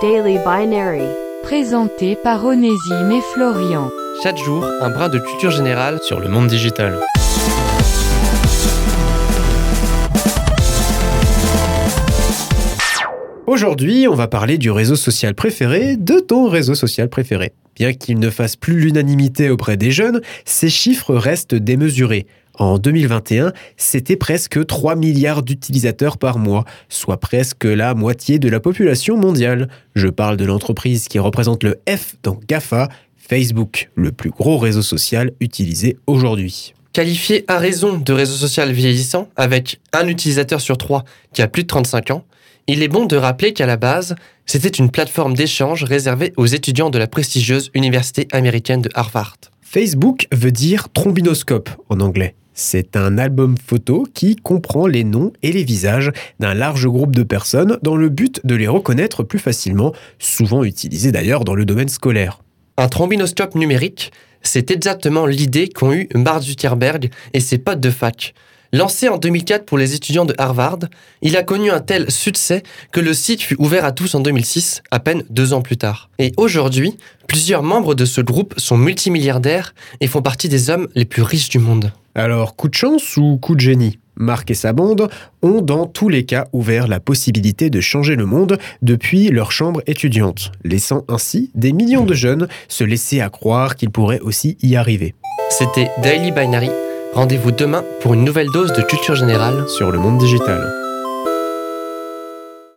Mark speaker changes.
Speaker 1: Daily Binary.
Speaker 2: Présenté par Onésime et Florian.
Speaker 3: Chaque jour, un brin de culture générale sur le monde digital.
Speaker 4: Aujourd'hui, on va parler du réseau social préféré de ton réseau social préféré. Bien qu'il ne fasse plus l'unanimité auprès des jeunes, ces chiffres restent démesurés. En 2021, c'était presque 3 milliards d'utilisateurs par mois, soit presque la moitié de la population mondiale. Je parle de l'entreprise qui représente le F dans GAFA, Facebook, le plus gros réseau social utilisé aujourd'hui.
Speaker 3: Qualifié à raison de réseau social vieillissant, avec un utilisateur sur trois qui a plus de 35 ans, il est bon de rappeler qu'à la base, c'était une plateforme d'échange réservée aux étudiants de la prestigieuse université américaine de Harvard.
Speaker 4: Facebook veut dire trombinoscope en anglais. C'est un album photo qui comprend les noms et les visages d'un large groupe de personnes dans le but de les reconnaître plus facilement, souvent utilisé d'ailleurs dans le domaine scolaire.
Speaker 3: Un trombinoscope numérique, c'est exactement l'idée qu'ont eu Mark Zuckerberg et ses potes de fac. Lancé en 2004 pour les étudiants de Harvard, il a connu un tel succès que le site fut ouvert à tous en 2006, à peine deux ans plus tard. Et aujourd'hui, plusieurs membres de ce groupe sont multimilliardaires et font partie des hommes les plus riches du monde.
Speaker 4: Alors, coup de chance ou coup de génie? Marc et sa bande ont dans tous les cas ouvert la possibilité de changer le monde depuis leur chambre étudiante, laissant ainsi des millions de jeunes se laisser à croire qu'ils pourraient aussi y arriver.
Speaker 3: C'était Daily Binary. Rendez-vous demain pour une nouvelle dose de culture générale
Speaker 4: Sur le monde digital.